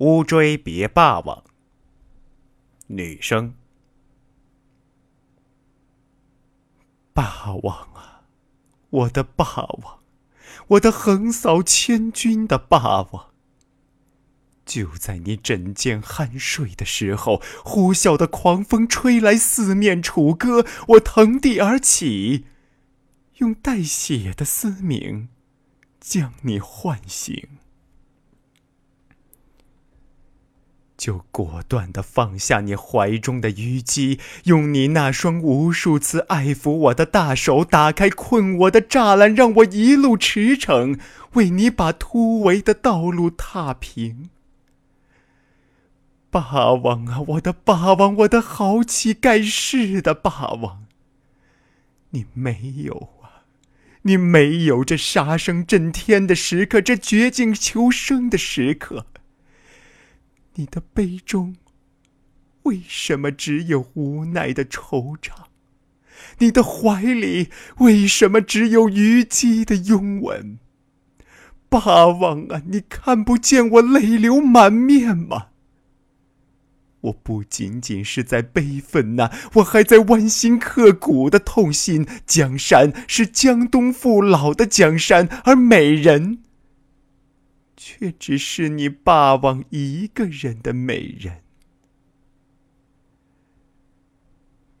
乌骓别霸王。女生。霸王啊，我的霸王，我的横扫千军的霸王。就在你枕间酣睡的时候，呼啸的狂风吹来，四面楚歌，我腾地而起，用带血的嘶鸣，将你唤醒。就果断的放下你怀中的虞姬，用你那双无数次爱抚我的大手，打开困我的栅栏，让我一路驰骋，为你把突围的道路踏平。霸王啊，我的霸王，我的豪气盖世的霸王，你没有啊，你没有这杀声震天的时刻，这绝境求生的时刻。你的杯中，为什么只有无奈的惆怅？你的怀里，为什么只有虞姬的拥吻？霸王啊，你看不见我泪流满面吗？我不仅仅是在悲愤呐，我还在剜心刻骨的痛心。江山是江东父老的江山，而美人。却只是你霸王一个人的美人，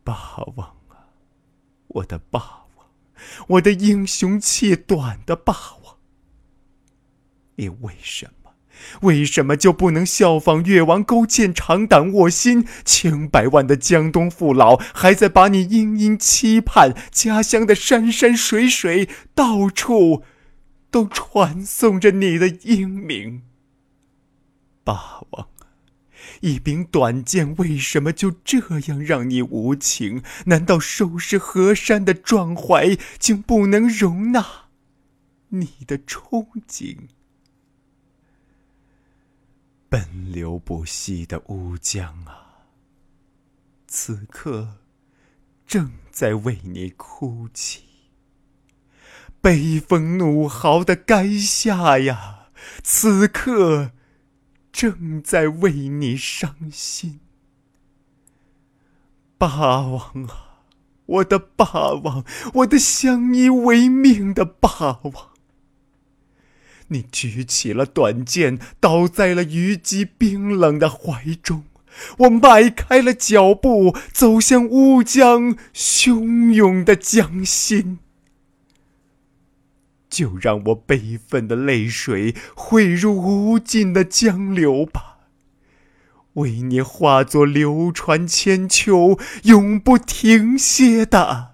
霸王啊，我的霸王，我的英雄气短的霸王，你为什么，为什么就不能效仿越王勾践长胆卧薪？千百万的江东父老还在把你殷殷期盼，家乡的山山水水，到处。都传颂着你的英名，霸王一柄短剑为什么就这样让你无情？难道收拾河山的壮怀竟不能容纳你的憧憬？奔流不息的乌江啊，此刻正在为你哭泣。悲风怒号的垓下呀，此刻正在为你伤心。霸王啊，我的霸王，我的相依为命的霸王，你举起了短剑，倒在了虞姬冰冷的怀中。我迈开了脚步，走向乌江汹涌的江心。就让我悲愤的泪水汇入无尽的江流吧，为你化作流传千秋、永不停歇的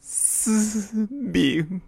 嘶鸣。